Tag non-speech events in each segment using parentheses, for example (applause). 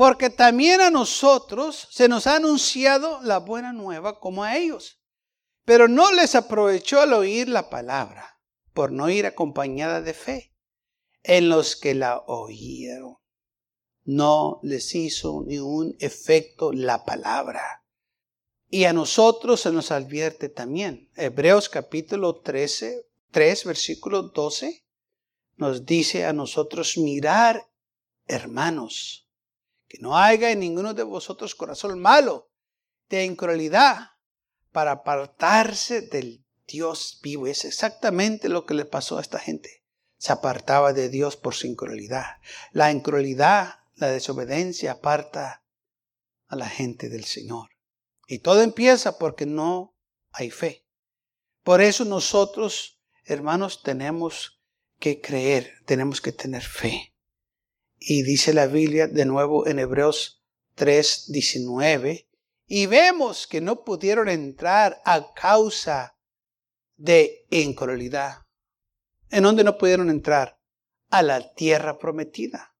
porque también a nosotros se nos ha anunciado la buena nueva como a ellos. Pero no les aprovechó al oír la palabra, por no ir acompañada de fe en los que la oyeron. No les hizo ni un efecto la palabra. Y a nosotros se nos advierte también. Hebreos capítulo 13, 3, versículo 12, nos dice a nosotros mirar, hermanos, que no haya en ninguno de vosotros corazón malo de incredulidad para apartarse del Dios vivo. Es exactamente lo que le pasó a esta gente. Se apartaba de Dios por su incredulidad. La incredulidad, la desobediencia aparta a la gente del Señor. Y todo empieza porque no hay fe. Por eso nosotros, hermanos, tenemos que creer, tenemos que tener fe. Y dice la Biblia de nuevo en Hebreos 3, 19, y vemos que no pudieron entrar a causa de incredulidad. ¿En dónde no pudieron entrar? A la tierra prometida.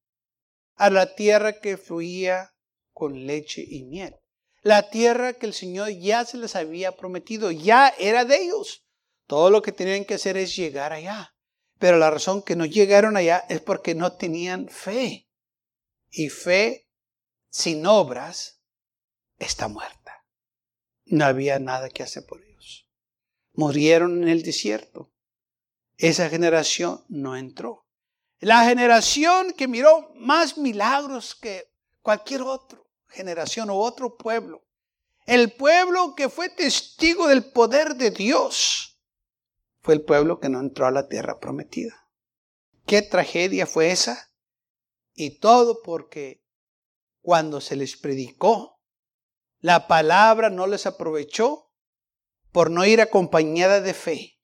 A la tierra que fluía con leche y miel. La tierra que el Señor ya se les había prometido, ya era de ellos. Todo lo que tenían que hacer es llegar allá. Pero la razón que no llegaron allá es porque no tenían fe. Y fe sin obras está muerta. No había nada que hacer por ellos. Murieron en el desierto. Esa generación no entró. La generación que miró más milagros que cualquier otra generación o otro pueblo. El pueblo que fue testigo del poder de Dios fue el pueblo que no entró a la tierra prometida. ¿Qué tragedia fue esa? Y todo porque cuando se les predicó, la palabra no les aprovechó por no ir acompañada de fe.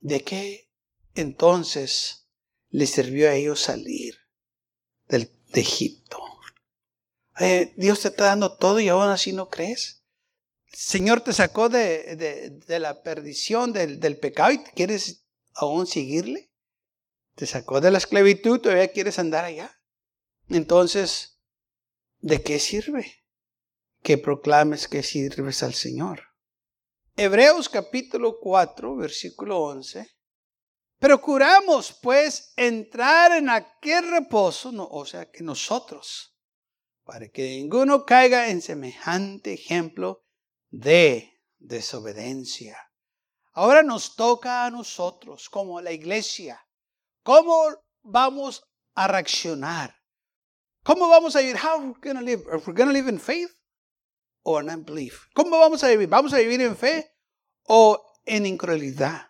¿De qué entonces les sirvió a ellos salir del, de Egipto? Eh, Dios te está dando todo y aún así no crees. Señor te sacó de, la perdición, del, del, pecado y quieres aún seguirle. Te sacó de la esclavitud, todavía quieres andar allá. Entonces, ¿de qué sirve? Que proclames que sirves al Señor. Hebreos capítulo 4, versículo 11. Procuramos pues entrar en aquel reposo, no, o sea que nosotros, para que ninguno caiga en semejante ejemplo de desobediencia. Ahora nos toca a nosotros, como la iglesia, cómo vamos a reaccionar. ¿Cómo vamos a vivir? How are we going to live? Are we going to live in faith or in unbelief? ¿Cómo vamos a vivir? ¿Vamos a vivir en fe o en incredulidad?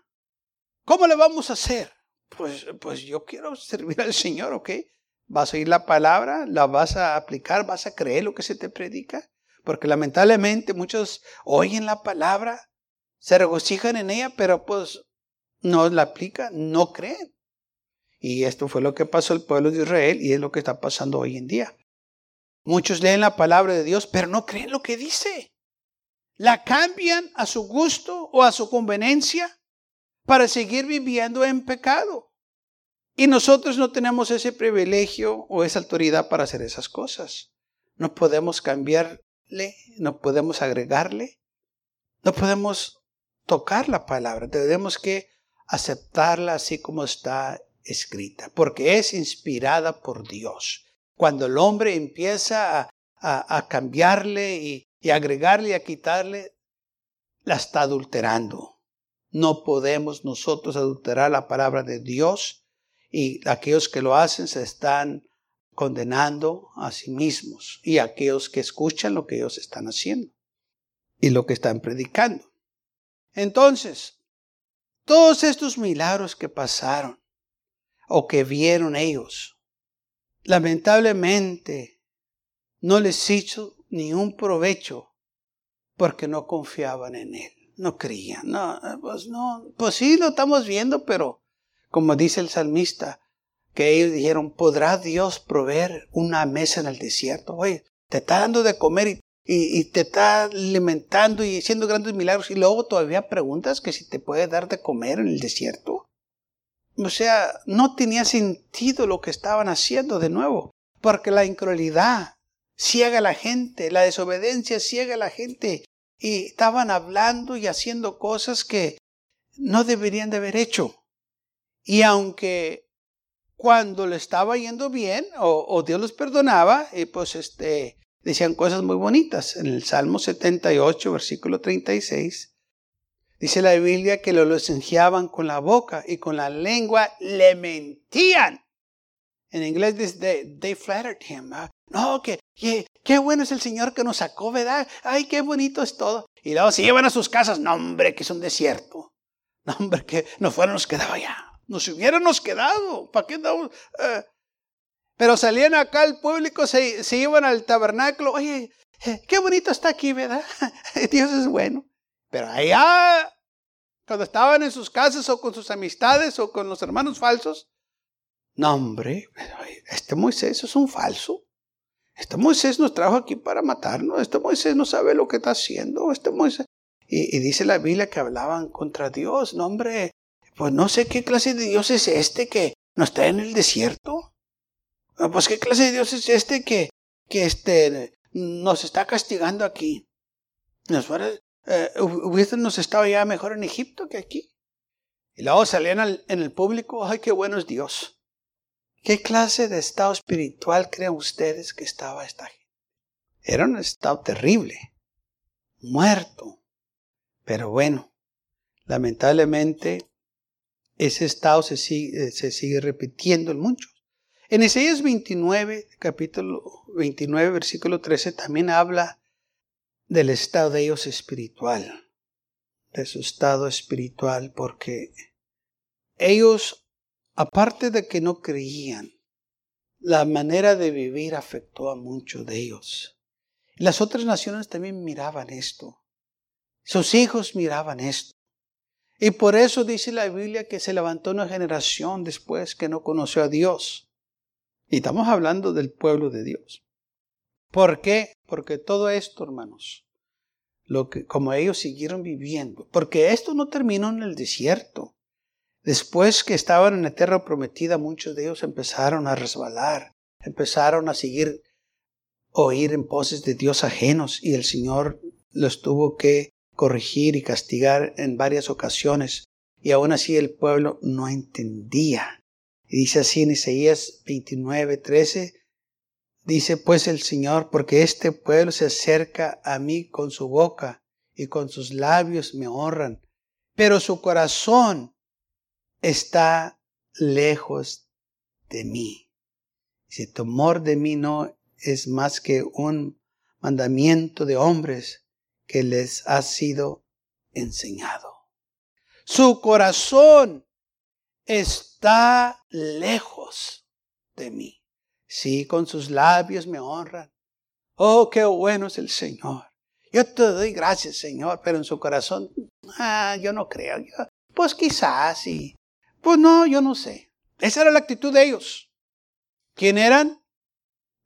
¿Cómo le vamos a hacer? Pues, pues yo quiero servir al Señor, ¿ok? Vas a oír la palabra, la vas a aplicar, vas a creer lo que se te predica. Porque lamentablemente muchos oyen la palabra, se regocijan en ella, pero pues no la aplican, no creen. Y esto fue lo que pasó al pueblo de Israel y es lo que está pasando hoy en día. Muchos leen la palabra de Dios, pero no creen lo que dice. La cambian a su gusto o a su conveniencia para seguir viviendo en pecado. Y nosotros no tenemos ese privilegio o esa autoridad para hacer esas cosas. No podemos cambiar no podemos agregarle, no podemos tocar la palabra, tenemos que aceptarla así como está escrita, porque es inspirada por Dios. Cuando el hombre empieza a, cambiarle y, y agregarle y a quitarle, la está adulterando. No podemos nosotros adulterar la palabra de Dios y aquellos que lo hacen se están condenando a sí mismos y a aquellos que escuchan lo que ellos están haciendo y lo que están predicando. Entonces, todos estos milagros que pasaron o que vieron ellos, lamentablemente no les hizo ni un provecho porque no confiaban en Él, no creían. No, pues no, pues sí lo estamos viendo, pero como dice el salmista, que ellos dijeron, ¿podrá Dios proveer una mesa en el desierto? Oye, te está dando de comer y, y, te está alimentando y haciendo grandes milagros y luego todavía preguntas que si te puede dar de comer en el desierto. O sea, no tenía sentido lo que estaban haciendo de nuevo, porque la incredulidad ciega a la gente, la desobediencia ciega a la gente y estaban hablando y haciendo cosas que no deberían de haber hecho. Y aunque cuando le estaba yendo bien o, Dios los perdonaba, y pues este, decían cosas muy bonitas. En el Salmo 78, versículo 36, dice la Biblia que lo licenciaban con la boca y con la lengua le mentían. En inglés dice, they, flattered him. No, que, qué bueno es el Señor que nos sacó, ¿verdad? Ay, qué bonito es todo. Y luego se llevan a sus casas. No, hombre, que es un desierto. No, hombre, que no fueron, nos quedaba allá. Nos hubiéramos quedado. ¿Para qué andamos? Eh. Pero salían acá al público, se, iban al tabernáculo. Oye, eh, qué bonito está aquí, ¿verdad? (laughs) Dios es bueno. Pero allá, cuando estaban en sus casas o con sus amistades o con los hermanos falsos, no, hombre, este Moisés es un falso. Este Moisés nos trajo aquí para matarnos. Este Moisés no sabe lo que está haciendo. Este Moisés. Y, y dice la Biblia que hablaban contra Dios. No, hombre, pues no sé qué clase de Dios es este que nos está en el desierto. Ah, pues qué clase de Dios es este que, que este, nos está castigando aquí. Nos eh, hubiésemos estado ya mejor en Egipto que aquí. Y luego salían en el público, ay, qué bueno es Dios. ¿Qué clase de estado espiritual creen ustedes que estaba esta gente? Era un estado terrible, muerto. Pero bueno, lamentablemente ese estado se sigue, se sigue repitiendo en muchos. En Isaías 29, capítulo 29, versículo 13, también habla del estado de ellos espiritual, de su estado espiritual, porque ellos, aparte de que no creían, la manera de vivir afectó a muchos de ellos. Las otras naciones también miraban esto. Sus hijos miraban esto. Y por eso dice la Biblia que se levantó una generación después que no conoció a Dios. Y estamos hablando del pueblo de Dios. ¿Por qué? Porque todo esto, hermanos, lo que, como ellos siguieron viviendo, porque esto no terminó en el desierto. Después que estaban en la tierra prometida, muchos de ellos empezaron a resbalar, empezaron a seguir oír en poses de Dios ajenos y el Señor los tuvo que corregir y castigar en varias ocasiones, y aún así el pueblo no entendía. Y dice así en Isaías 29, 13, dice pues el Señor, porque este pueblo se acerca a mí con su boca y con sus labios me honran, pero su corazón está lejos de mí. Si temor de mí no es más que un mandamiento de hombres, que les ha sido enseñado. Su corazón está lejos de mí. Sí, con sus labios me honran. Oh, qué bueno es el Señor. Yo te doy gracias, Señor, pero en su corazón, ah, yo no creo. pues quizás sí. Pues no, yo no sé. Esa era la actitud de ellos. ¿Quién eran?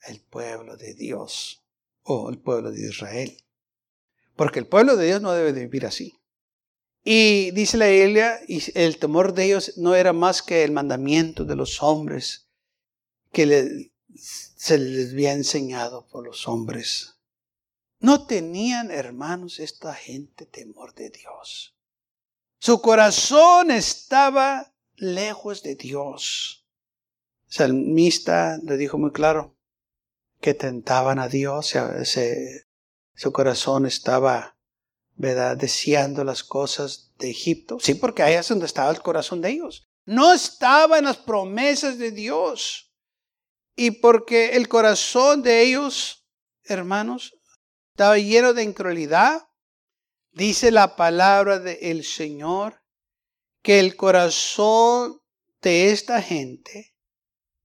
El pueblo de Dios o el pueblo de Israel. Porque el pueblo de Dios no debe de vivir así. Y dice la Biblia, y el temor de ellos no era más que el mandamiento de los hombres que se les había enseñado por los hombres. No tenían, hermanos, esta gente temor de Dios. Su corazón estaba lejos de Dios. El salmista le dijo muy claro que tentaban a Dios, se, su corazón estaba, ¿verdad?, deseando las cosas de Egipto. Sí, porque ahí es donde estaba el corazón de ellos. No estaba en las promesas de Dios. Y porque el corazón de ellos, hermanos, estaba lleno de incredulidad, dice la palabra del Señor que el corazón de esta gente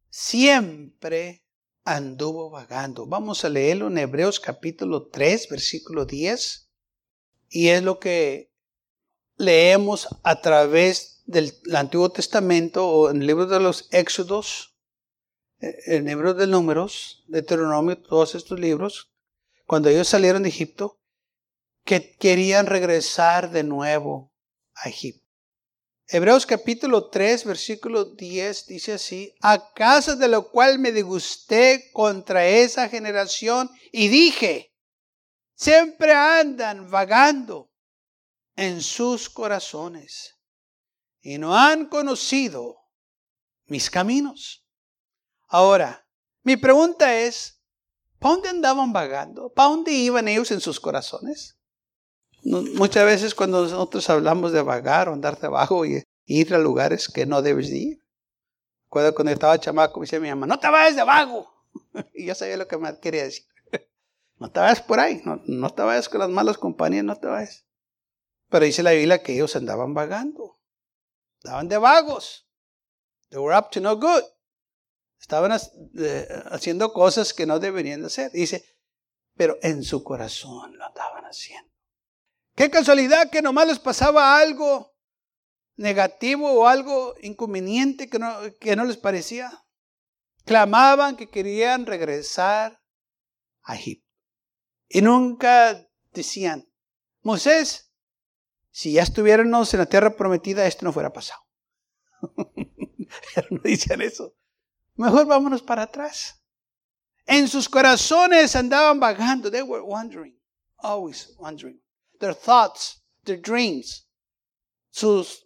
siempre anduvo vagando. Vamos a leerlo en Hebreos capítulo 3, versículo 10. Y es lo que leemos a través del Antiguo Testamento o en el libro de los Éxodos, eh, en el libro de Números, Deuteronomio, todos estos libros, cuando ellos salieron de Egipto, que querían regresar de nuevo a Egipto. Hebreos capítulo 3, versículo 10 dice así, a causa de lo cual me disgusté contra esa generación y dije, siempre andan vagando en sus corazones y no han conocido mis caminos. Ahora, mi pregunta es, ¿para dónde andaban vagando? ¿Para dónde iban ellos en sus corazones? Muchas veces cuando nosotros hablamos de vagar o andar debajo y ir a lugares que no debes ir. Recuerdo cuando estaba chamaco, me decía mi mamá, no te vayas de vago. (laughs) y yo sabía lo que me quería decir. (laughs) no te vayas por ahí, no, no te vayas con las malas compañías, no te vayas. Pero dice la Biblia que ellos andaban vagando. Estaban de vagos. They were up to no good. Estaban haciendo cosas que no deberían de hacer. Dice, pero en su corazón lo estaban haciendo. Qué casualidad que nomás les pasaba algo negativo o algo inconveniente que no, que no les parecía. Clamaban que querían regresar a Egipto. Y nunca decían, Moisés, si ya estuviéramos en la tierra prometida, esto no fuera pasado. (laughs) Pero no decían eso. Mejor vámonos para atrás. En sus corazones andaban vagando. They were wondering, always wondering their thoughts, their dreams, sus,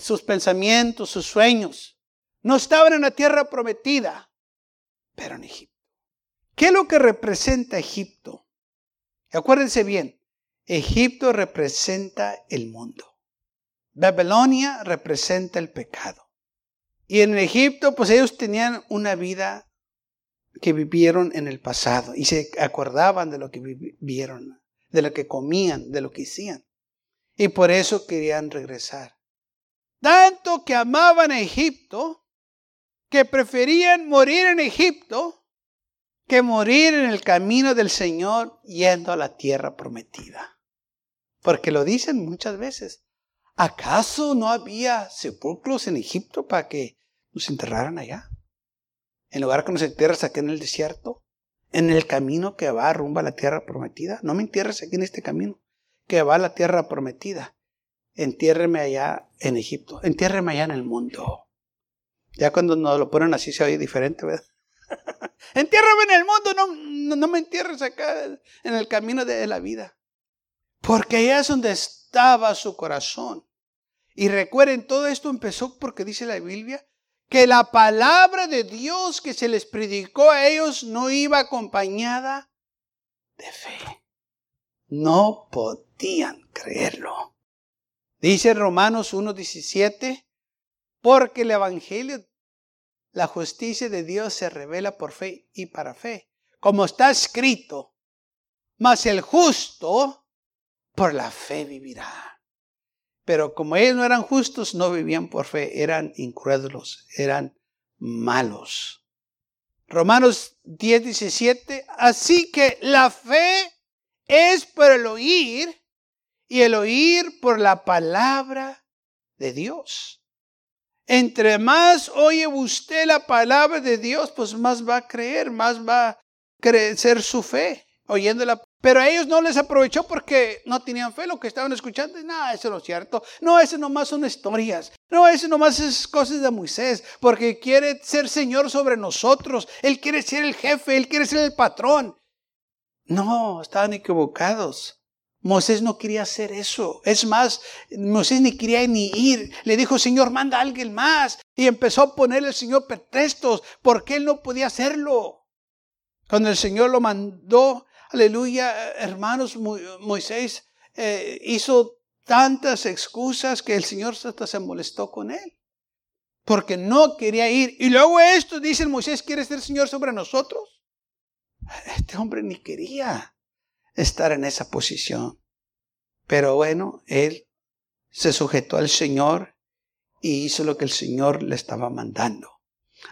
sus pensamientos, sus sueños. No estaban en la tierra prometida, pero en Egipto. ¿Qué es lo que representa Egipto? Acuérdense bien, Egipto representa el mundo. Babilonia representa el pecado. Y en Egipto, pues ellos tenían una vida que vivieron en el pasado y se acordaban de lo que vivieron de lo que comían, de lo que hacían. Y por eso querían regresar. Tanto que amaban a Egipto, que preferían morir en Egipto que morir en el camino del Señor yendo a la tierra prometida. Porque lo dicen muchas veces. ¿Acaso no había sepulcros en Egipto para que nos enterraran allá? En lugar que nos entierras aquí en el desierto en el camino que va rumbo a la tierra prometida. No me entierres aquí en este camino, que va a la tierra prometida. Entiérreme allá en Egipto, entiérreme allá en el mundo. Ya cuando nos lo ponen así se oye diferente, ¿verdad? (laughs) entiérrame en el mundo, no, no, me entierres acá en el camino de la vida. Porque allá es donde estaba su corazón. Y recuerden, todo esto empezó porque dice la Biblia que la palabra de Dios que se les predicó a ellos no iba acompañada de fe. No podían creerlo. Dice Romanos 1.17, porque el Evangelio, la justicia de Dios se revela por fe y para fe, como está escrito, mas el justo por la fe vivirá. Pero como ellos no eran justos, no vivían por fe, eran incrédulos, eran malos. Romanos 10, 17. Así que la fe es por el oír y el oír por la palabra de Dios. Entre más oye usted la palabra de Dios, pues más va a creer, más va a crecer su fe, oyendo la pero a ellos no les aprovechó porque no tenían fe lo que estaban escuchando. No, eso no es cierto. No, eso nomás son historias. No, eso nomás es cosas de Moisés. Porque quiere ser Señor sobre nosotros. Él quiere ser el jefe. Él quiere ser el patrón. No, estaban equivocados. Moisés no quería hacer eso. Es más, Moisés ni quería ni ir. Le dijo, Señor, manda a alguien más. Y empezó a ponerle al Señor pretextos porque él no podía hacerlo. Cuando el Señor lo mandó, Aleluya, hermanos, Moisés eh, hizo tantas excusas que el Señor hasta se molestó con él. Porque no quería ir. Y luego esto, dice Moisés, ¿quiere ser Señor sobre nosotros? Este hombre ni quería estar en esa posición. Pero bueno, él se sujetó al Señor y hizo lo que el Señor le estaba mandando.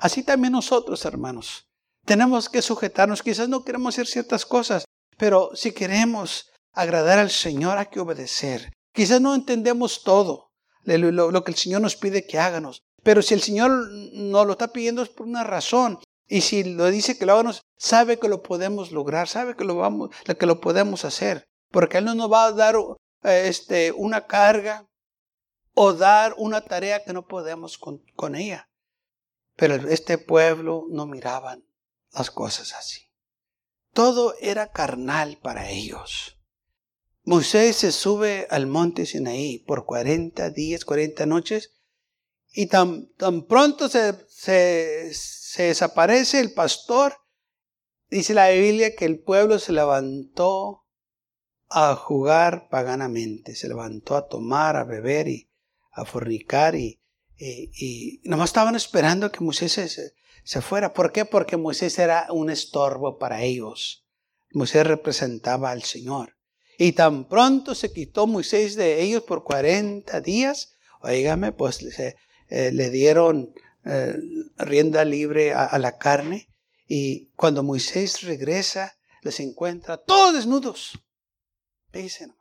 Así también nosotros, hermanos, Tenemos que sujetarnos. Quizás no queremos hacer ciertas cosas, pero si queremos agradar al Señor hay que obedecer. Quizás no entendemos todo, lo, que el Señor nos pide que háganos. Pero si el Señor nos lo está pidiendo es por una razón. Y si lo dice que lo hagamos, sabe que lo podemos lograr, sabe que lo, vamos, que lo podemos hacer. Porque Él no nos va a dar eh, este, una carga o dar una tarea que no podemos con, con ella. Pero este pueblo no miraban las cosas así. Todo era carnal para ellos. Moisés se sube al monte Sinaí por 40 días, 40 noches, y tan, pronto se, se, se desaparece el pastor, dice la Biblia que el pueblo se levantó a jugar paganamente, se levantó a tomar, a beber y a fornicar y, y, nomás estaban esperando que Moisés se, se fuera. ¿Por qué? Porque Moisés era un estorbo para ellos. Moisés representaba al Señor. Y tan pronto se quitó Moisés de ellos por 40 días, oígame, pues eh, le dieron eh, rienda libre a, la carne. Y cuando Moisés regresa, les encuentra todos desnudos. Dicen,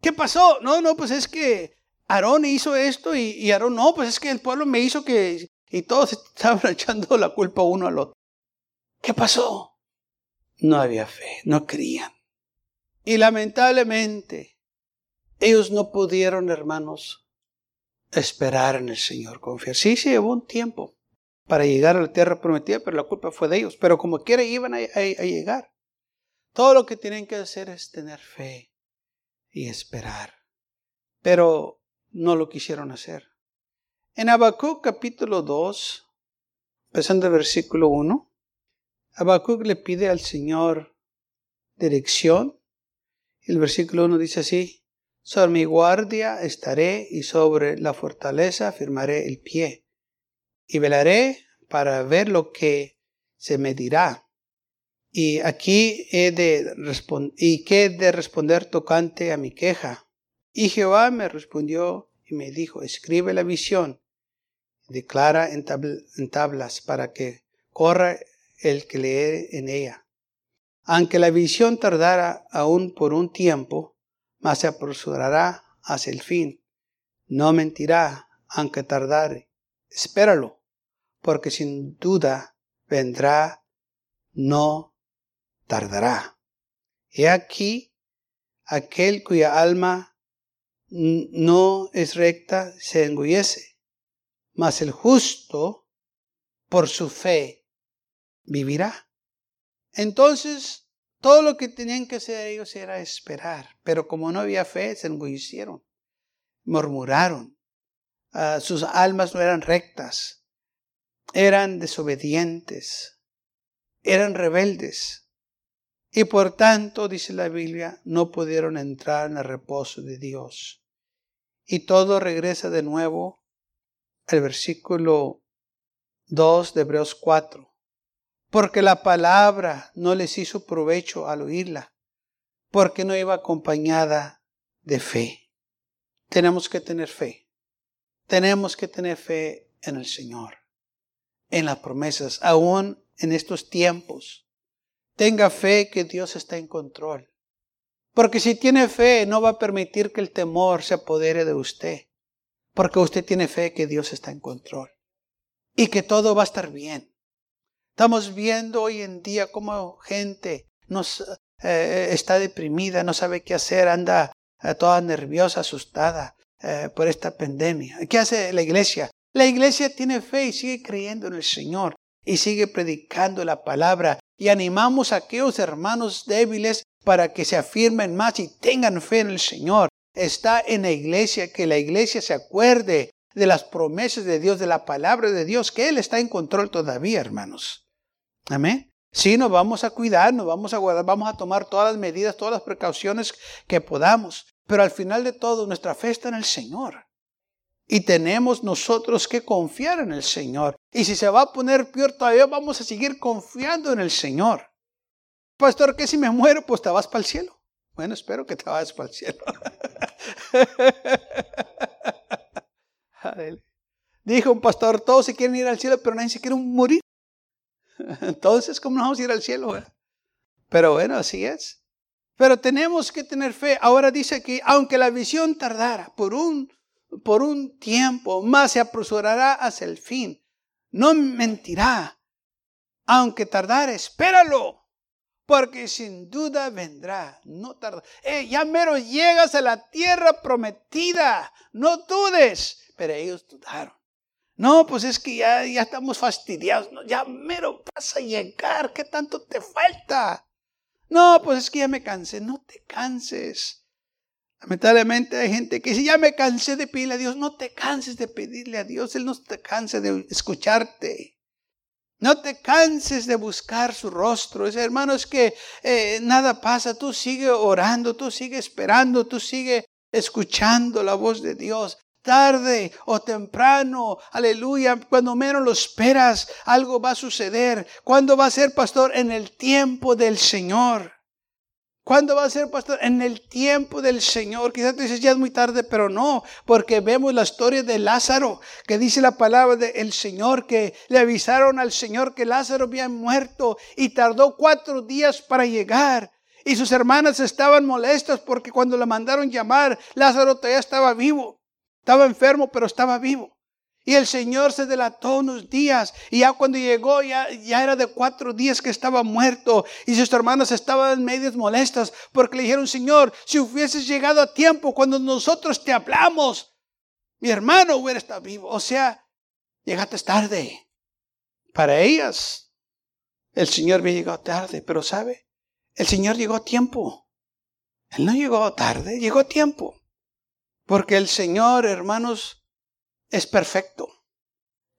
¿qué pasó? No, no, pues es que Aarón hizo esto y, Aarón, no, pues es que el pueblo me hizo que... Y todos estaban (laughs) echando la culpa uno al otro. ¿Qué pasó? No había fe, no creían. Y lamentablemente, ellos no pudieron, hermanos, esperar en el Señor, confiar. Sí, se llevó un tiempo para llegar a la tierra prometida, pero la culpa fue de ellos. Pero como quiera iban a, llegar. Todo lo que tienen que hacer es tener fe y esperar. Pero no lo quisieron hacer. En Habacuc capítulo 2, empezando el versículo 1, Habacuc le pide al Señor dirección el versículo 1 dice así, sobre mi guardia estaré y sobre la fortaleza firmaré el pie. Y velaré para ver lo que se me dirá. Y aquí he de y qué he de responder tocante a mi queja. Y Jehová me respondió y me dijo, escribe la visión, declara en, en tablas para que corra el que lee en ella. Aunque la visión tardara aún por un tiempo, mas se apresurará hacia el fin. No mentirá, aunque tardare. Espéralo, porque sin duda vendrá, no tardará. He aquí, aquel cuya alma no es recta se engullece, mas el justo por su fe vivirá. Entonces, todo lo que tenían que hacer ellos era esperar. Pero como no había fe, se engullecieron, murmuraron. Ah, sus almas no eran rectas, eran desobedientes, eran rebeldes. Y por tanto, dice la Biblia, no pudieron entrar en el reposo de Dios. Y todo regresa de nuevo al versículo 2 de Hebreos 4 porque la palabra no les hizo provecho al oírla, porque no iba acompañada de fe. Tenemos que tener fe. Tenemos que tener fe en el Señor, en las promesas, aún en estos tiempos. Tenga fe que Dios está en control. Porque si tiene fe, no va a permitir que el temor se apodere de usted. Porque usted tiene fe que Dios está en control. Y que todo va a estar bien. Estamos viendo hoy en día cómo gente nos, eh, está deprimida, no sabe qué hacer, anda eh, toda nerviosa, asustada eh, por esta pandemia. ¿Qué hace la iglesia? La iglesia tiene fe y sigue creyendo en el Señor y sigue predicando la palabra y animamos a aquellos hermanos débiles para que se afirmen más y tengan fe en el Señor. Está en la iglesia, que la iglesia se acuerde de las promesas de Dios, de la palabra de Dios, que Él está en control todavía, hermanos. Amén. Sí, nos vamos a cuidar, nos vamos a guardar, vamos a tomar todas las medidas, todas las precauciones que podamos. Pero al final de todo, nuestra fe está en el Señor. Y tenemos nosotros que confiar en el Señor. Y si se va a poner peor todavía, vamos a seguir confiando en el Señor. Pastor, que si me muero, pues te vas para el cielo. Bueno, espero que te vayas para el cielo. (laughs) Dijo un pastor, todos se quieren ir al cielo, pero nadie se quiere morir. (laughs) Entonces, ¿cómo nos vamos a ir al cielo? Pero bueno, así es. Pero tenemos que tener fe. Ahora dice que aunque la visión tardara por un, por un tiempo, más se apresurará hacia el fin. No mentirá. Aunque tardara, espéralo. Porque sin duda vendrá. No tarda. Eh, ya mero llegas a la tierra prometida. No dudes. Pero ellos dudaron. No, pues es que ya, ya estamos fastidiados. ya mero vas a llegar. ¿Qué tanto te falta? No, pues es que ya me cansé. No te canses. Lamentablemente hay gente que dice, ya me cansé de pedirle a Dios. No te canses de pedirle a Dios. Él no te cansa de escucharte. No te canses de buscar su rostro. Es, hermano, es que eh, nada pasa. Tú sigue orando, tú sigue esperando, tú sigue escuchando la voz de Dios tarde o temprano, aleluya, cuando menos lo esperas, algo va a suceder. ¿Cuándo va a ser, pastor? En el tiempo del Señor. ¿Cuándo va a ser, pastor? En el tiempo del Señor. Quizás tú dices, ya es muy tarde, pero no, porque vemos la historia de Lázaro, que dice la palabra del Señor, que le avisaron al Señor que Lázaro había muerto y tardó cuatro días para llegar. Y sus hermanas estaban molestas porque cuando le mandaron llamar, Lázaro todavía estaba vivo. Estaba enfermo, pero estaba vivo. Y el Señor se delató unos días. Y ya cuando llegó, ya, ya era de cuatro días que estaba muerto. Y sus hermanos estaban medias molestas porque le dijeron, Señor, si hubieses llegado a tiempo cuando nosotros te hablamos, mi hermano hubiera estado vivo. O sea, llegaste tarde. Para ellas, el Señor había llegado tarde. Pero ¿sabe? El Señor llegó a tiempo. Él no llegó tarde, llegó a tiempo. Porque el Señor, hermanos, es perfecto.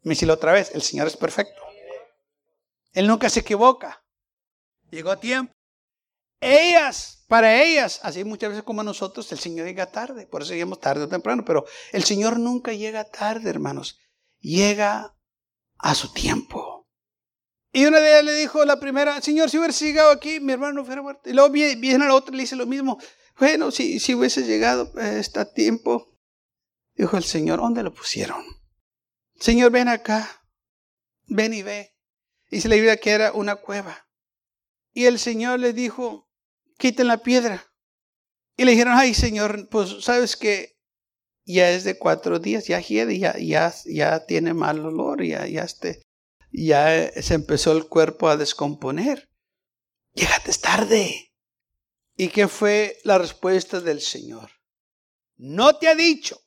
Me otra vez, el Señor es perfecto. Él nunca se equivoca. Llegó a tiempo. Ellas, para ellas, así muchas veces como nosotros, el Señor llega tarde. Por eso llegamos tarde o temprano. Pero el Señor nunca llega tarde, hermanos. Llega a su tiempo. Y una de ellas le dijo la primera, Señor, si hubiera llegado aquí, mi hermano no hubiera muerto. Y luego viene a la otra y le dice lo mismo. Bueno, si, si hubiese llegado este tiempo, dijo el Señor, ¿dónde lo pusieron? Señor, ven acá, ven y ve. Y se le Biblia que era una cueva. Y el Señor le dijo, quiten la piedra. Y le dijeron, ay Señor, pues sabes que ya es de cuatro días, ya hiede, ya, ya, ya tiene mal olor, ya, ya, este, ya se empezó el cuerpo a descomponer. Llegate tarde. ¿Y qué fue la respuesta del Señor? No te ha dicho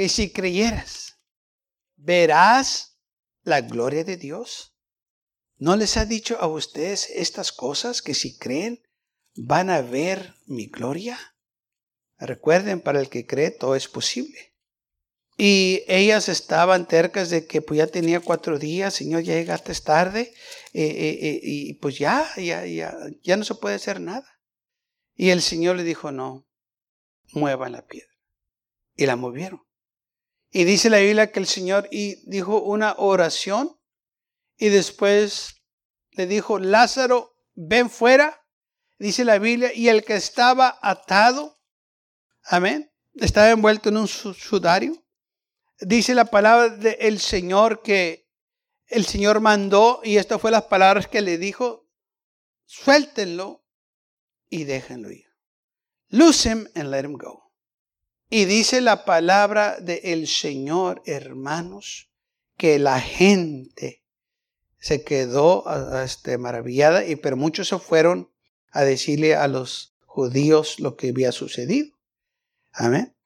que si creyeras, verás la gloria de Dios. ¿No les ha dicho a ustedes estas cosas que si creen van a ver mi gloria? Recuerden, para el que cree todo es posible. Y ellas estaban tercas de que pues ya tenía cuatro días, Señor, ya llegaste tarde, eh, eh, eh, y pues ya, ya, ya, ya no se puede hacer nada. Y el Señor le dijo, no, muevan la piedra. Y la movieron. Y dice la Biblia que el Señor y dijo una oración y después le dijo, Lázaro, ven fuera. Dice la Biblia, y el que estaba atado, amén, estaba envuelto en un sudario. Dice la palabra del Señor que el Señor mandó, y estas fue las palabras que le dijo, suéltenlo y déjenlo ir. Lose him and let him go. Y dice la palabra del Señor, hermanos, que la gente se quedó este, maravillada, y pero muchos se fueron a decirle a los judíos lo que había sucedido. Amén.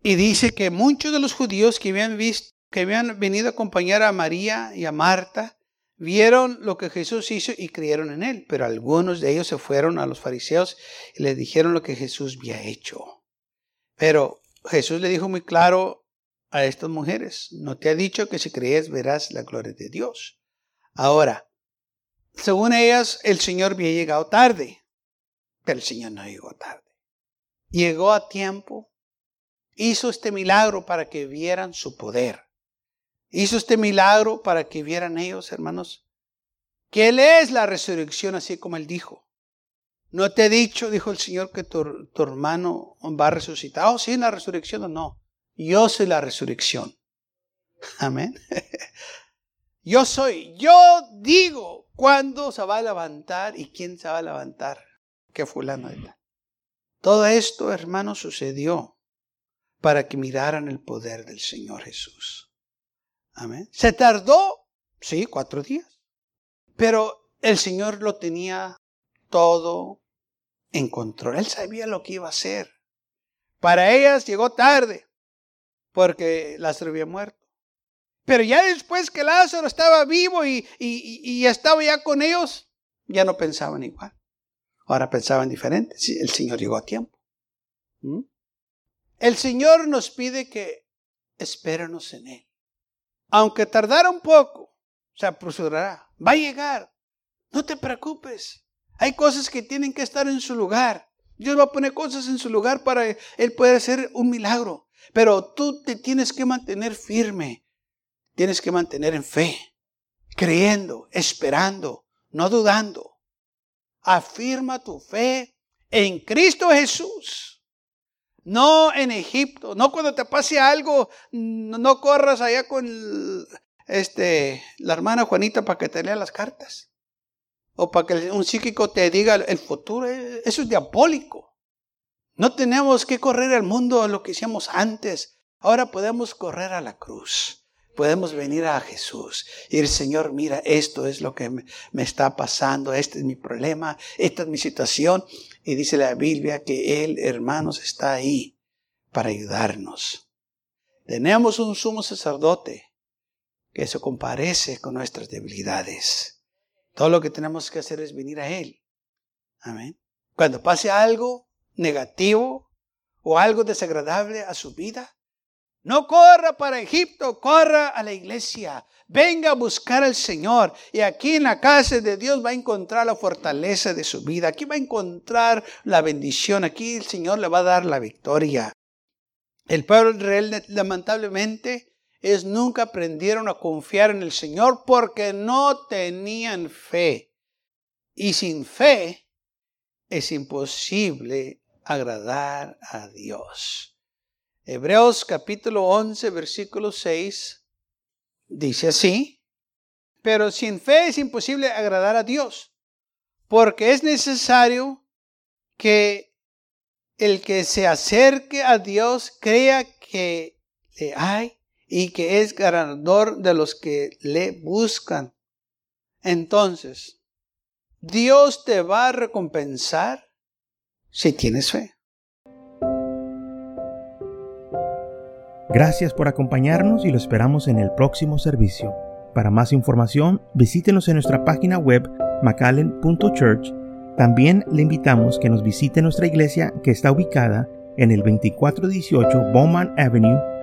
Y dice que muchos de los judíos que habían visto, que habían venido a acompañar a María y a Marta, vieron lo que Jesús hizo y creyeron en él, pero algunos de ellos se fueron a los fariseos y les dijeron lo que Jesús había hecho. Pero Jesús le dijo muy claro a estas mujeres, no te ha dicho que si crees verás la gloria de Dios. Ahora, según ellas, el Señor había llegado tarde, pero el Señor no llegó tarde. Llegó a tiempo, hizo este milagro para que vieran su poder. Hizo este milagro para que vieran ellos, hermanos, que Él es la resurrección, así como Él dijo. No te he dicho, dijo el Señor, que tu, hermano va a resucitar. Oh, sí, la resurrección o no. Yo soy la resurrección. (laughs) Amén. (laughs) Yo soy, yo digo cuándo se va a levantar y quién se va a levantar. Que fulano de tal. Todo esto, hermano, sucedió para que miraran el poder del Señor Jesús. Amén. Se tardó, sí, cuatro días. Pero el Señor lo tenía todo en control. Él sabía lo que iba a hacer. Para ellas llegó tarde, porque Lázaro había muerto. Pero ya después que Lázaro estaba vivo y, y, estaba ya con ellos, ya no pensaban igual. Ahora pensaban diferente. el Señor llegó a tiempo. ¿Mm? El Señor nos pide que espérenos en Él. Aunque tardara un poco, se apresurará. Va a llegar. No te preocupes. Hay cosas que tienen que estar en su lugar. Dios va a poner cosas en su lugar para Él puede hacer un milagro. Pero tú te tienes que mantener firme. Tienes que mantener en fe, creyendo, esperando, no dudando. Afirma tu fe en Cristo Jesús. No en Egipto. No cuando te pase algo, no corras allá con este, la hermana Juanita para que te lea las cartas o para que un psíquico te diga el futuro, eh, eso es diabólico. No tenemos que correr al mundo lo que hicimos antes. Ahora podemos correr a la cruz. Podemos venir a Jesús y el Señor, mira, esto es lo que me está pasando, este es mi problema, esta es mi situación. Y dice la Biblia que Él, hermanos, está ahí para ayudarnos. Tenemos un sumo sacerdote que se comparece con nuestras debilidades. Todo lo que tenemos que hacer es venir a Él. Amén. Cuando pase algo negativo o algo desagradable a su vida, no corra para Egipto, corra a la iglesia. Venga a buscar al Señor. Y aquí en la casa de Dios va a encontrar la fortaleza de su vida. Aquí va a encontrar la bendición. Aquí el Señor le va a dar la victoria. El pueblo de lamentablemente es nunca aprendieron a confiar en el Señor porque no tenían fe. Y sin fe es imposible agradar a Dios. Hebreos capítulo 11, versículo 6 dice así, pero sin fe es imposible agradar a Dios, porque es necesario que el que se acerque a Dios crea que le hay y que es ganador de los que le buscan. Entonces, Dios te va a recompensar si tienes fe. Gracias por acompañarnos y lo esperamos en el próximo servicio. Para más información, visítenos en nuestra página web macallen.church. También le invitamos que nos visite nuestra iglesia que está ubicada en el 2418 Bowman Avenue